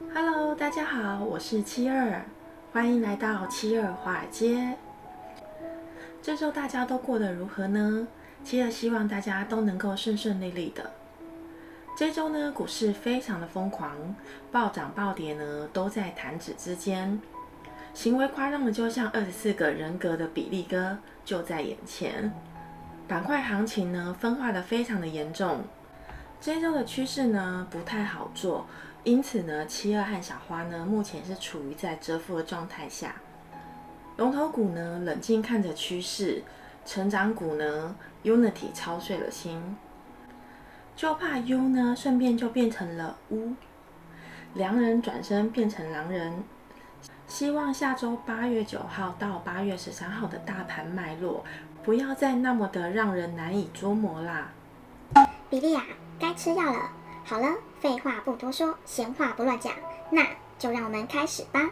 Hello，大家好，我是七二，欢迎来到七二华尔街。这周大家都过得如何呢？七二希望大家都能够顺顺利利的。这周呢，股市非常的疯狂，暴涨暴跌呢都在弹指之间，行为夸张的就像二十四个人格的比利哥就在眼前。板块行情呢分化的非常的严重，这周的趋势呢不太好做，因此呢七二和小花呢目前是处于在蛰伏的状态下。龙头股呢冷静看着趋势，成长股呢 Unity 操碎了心，就怕 U 呢顺便就变成了乌，良人转身变成狼人。希望下周八月九号到八月十三号的大盘脉络。不要再那么的让人难以捉摸啦！比利亚，该吃药了。好了，废话不多说，闲话不乱讲，那就让我们开始吧。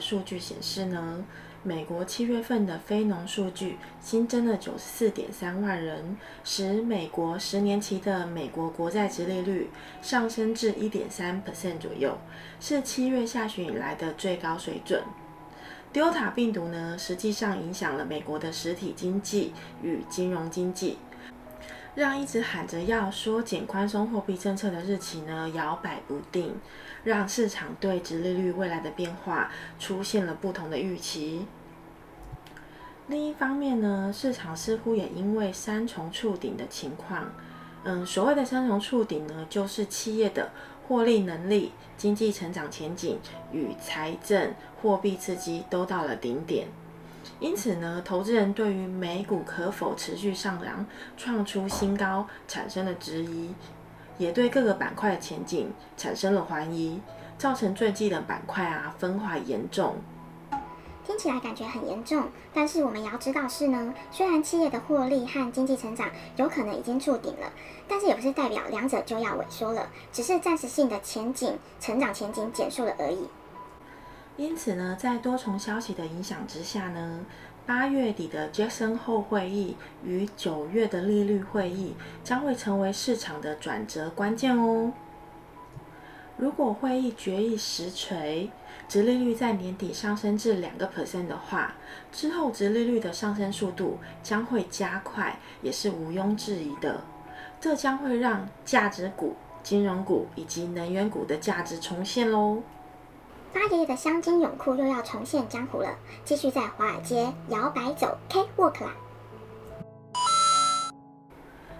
数据显示呢，美国七月份的非农数据新增了九十四点三万人，使美国十年期的美国国债殖利率上升至一点三 percent 左右，是七月下旬以来的最高水准。Delta 病毒呢，实际上影响了美国的实体经济与金融经济，让一直喊着要缩减宽松货币政策的日期呢摇摆不定。让市场对殖利率未来的变化出现了不同的预期。另一方面呢，市场似乎也因为三重触顶的情况，嗯，所谓的三重触顶呢，就是企业的获利能力、经济成长前景与财政货币刺激都到了顶点。因此呢，投资人对于美股可否持续上扬、创出新高产生了质疑。也对各个板块的前景产生了怀疑，造成最近的板块啊分化严重。听起来感觉很严重，但是我们也要知道是呢，虽然企业的获利和经济成长有可能已经触顶了，但是也不是代表两者就要萎缩了，只是暂时性的前景成长前景减速了而已。因此呢，在多重消息的影响之下呢，八月底的杰克森后会议与九月的利率会议将会成为市场的转折关键哦。如果会议决议实锤，殖利率在年底上升至两个 percent 的话，之后殖利率的上升速度将会加快，也是毋庸置疑的。这将会让价值股、金融股以及能源股的价值重现喽。八爷爷的香金泳裤又要重现江湖了，继续在华尔街摇摆走 K-walk 啦。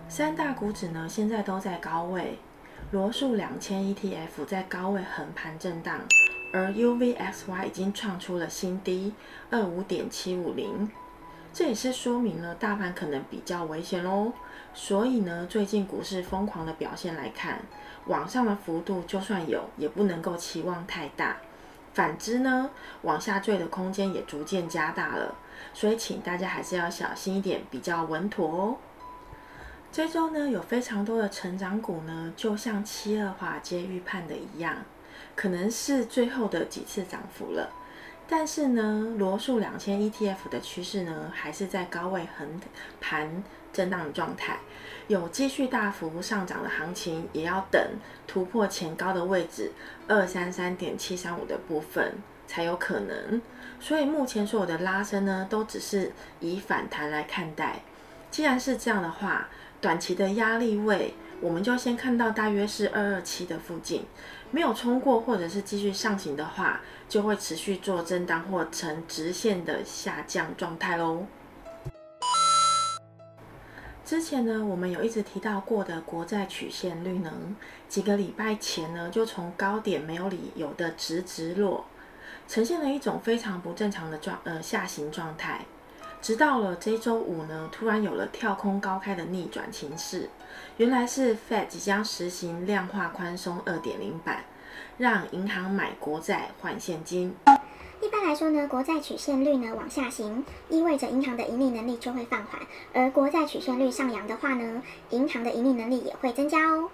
三大股指呢，现在都在高位，罗素两千 ETF 在高位横盘震荡，而 UVXY 已经创出了新低二五点七五零，这也是说明了大盘可能比较危险喽。所以呢，最近股市疯狂的表现来看，往上的幅度就算有，也不能够期望太大。反之呢，往下坠的空间也逐渐加大了，所以请大家还是要小心一点，比较稳妥哦。这周呢，有非常多的成长股呢，就像七二华尔街预判的一样，可能是最后的几次涨幅了。但是呢，罗素两千 ETF 的趋势呢，还是在高位横盘震荡的状态。有继续大幅上涨的行情，也要等突破前高的位置二三三点七三五的部分才有可能。所以目前所有的拉升呢，都只是以反弹来看待。既然是这样的话，短期的压力位，我们就先看到大约是二二七的附近，没有冲过或者是继续上行的话，就会持续做震荡或呈直线的下降状态喽。之前呢，我们有一直提到过的国债曲线率呢，几个礼拜前呢，就从高点没有理由的直直落，呈现了一种非常不正常的状呃下行状态。直到了这周五呢，突然有了跳空高开的逆转情势，原来是 Fed 即将实行量化宽松二点零版，让银行买国债换现金。一般来说呢，国债曲线率呢往下行，意味着银行的盈利能力就会放缓；而国债曲线率上扬的话呢，银行的盈利能力也会增加哦。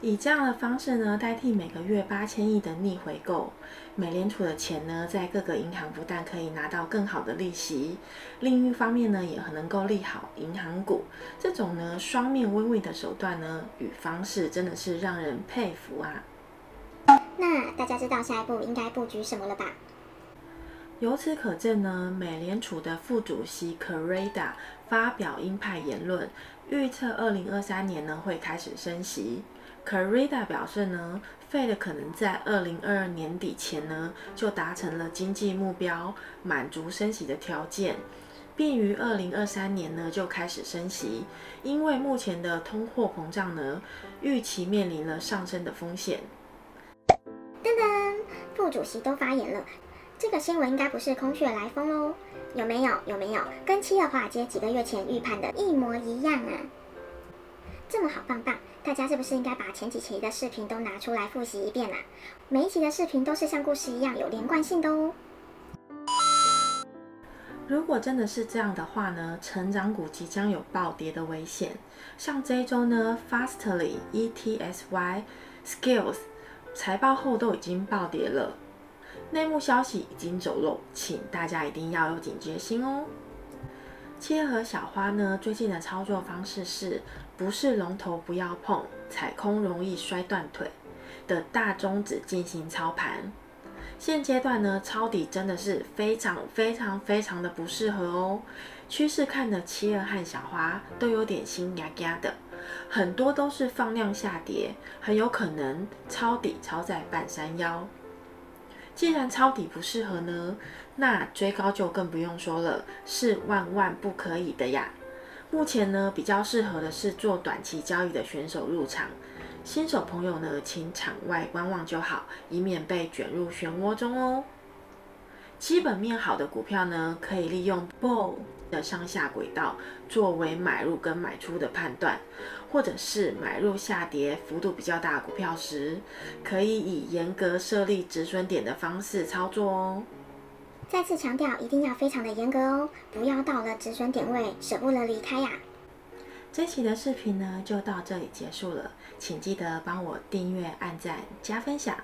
以这样的方式呢，代替每个月八千亿的逆回购，美联储的钱呢，在各个银行不但可以拿到更好的利息，另一方面呢，也很能够利好银行股。这种呢，双面 win-win 的手段呢，与方式真的是让人佩服啊！那大家知道下一步应该布局什么了吧？由此可证呢，美联储的副主席 c a r e d a 发表鹰派言论，预测二零二三年呢会开始升息。c a r e d a 表示呢，Fed 可能在二零二二年底前呢就达成了经济目标，满足升息的条件，并于二零二三年呢就开始升息。因为目前的通货膨胀呢，预期面临了上升的风险。噔噔，副主席都发言了。这个新闻应该不是空穴来风喽？有没有？有没有？跟七月华尔街几个月前预判的一模一样啊！这么好，棒棒！大家是不是应该把前几期的视频都拿出来复习一遍啊？每一期的视频都是像故事一样有连贯性的哦。如果真的是这样的话呢，成长股即将有暴跌的危险。像这一周呢，Fastly、ETSY、Skills 财报后都已经暴跌了。内幕消息已经走漏，请大家一定要有警觉心哦。切和小花呢，最近的操作方式是不是龙头不要碰，踩空容易摔断腿的大中指进行操盘。现阶段呢，抄底真的是非常非常非常的不适合哦。趋势看的七二和小花都有点心压压的，很多都是放量下跌，很有可能抄底抄在半山腰。既然抄底不适合呢，那追高就更不用说了，是万万不可以的呀。目前呢，比较适合的是做短期交易的选手入场，新手朋友呢，请场外观望就好，以免被卷入漩涡中哦。基本面好的股票呢，可以利用 b o l 的上下轨道作为买入跟买出的判断，或者是买入下跌幅度比较大的股票时，可以以严格设立止损点的方式操作哦。再次强调，一定要非常的严格哦，不要到了止损点位舍不得离开呀。这期的视频呢，就到这里结束了，请记得帮我订阅、按赞、加分享，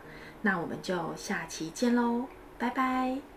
那我们就下期见喽，拜拜。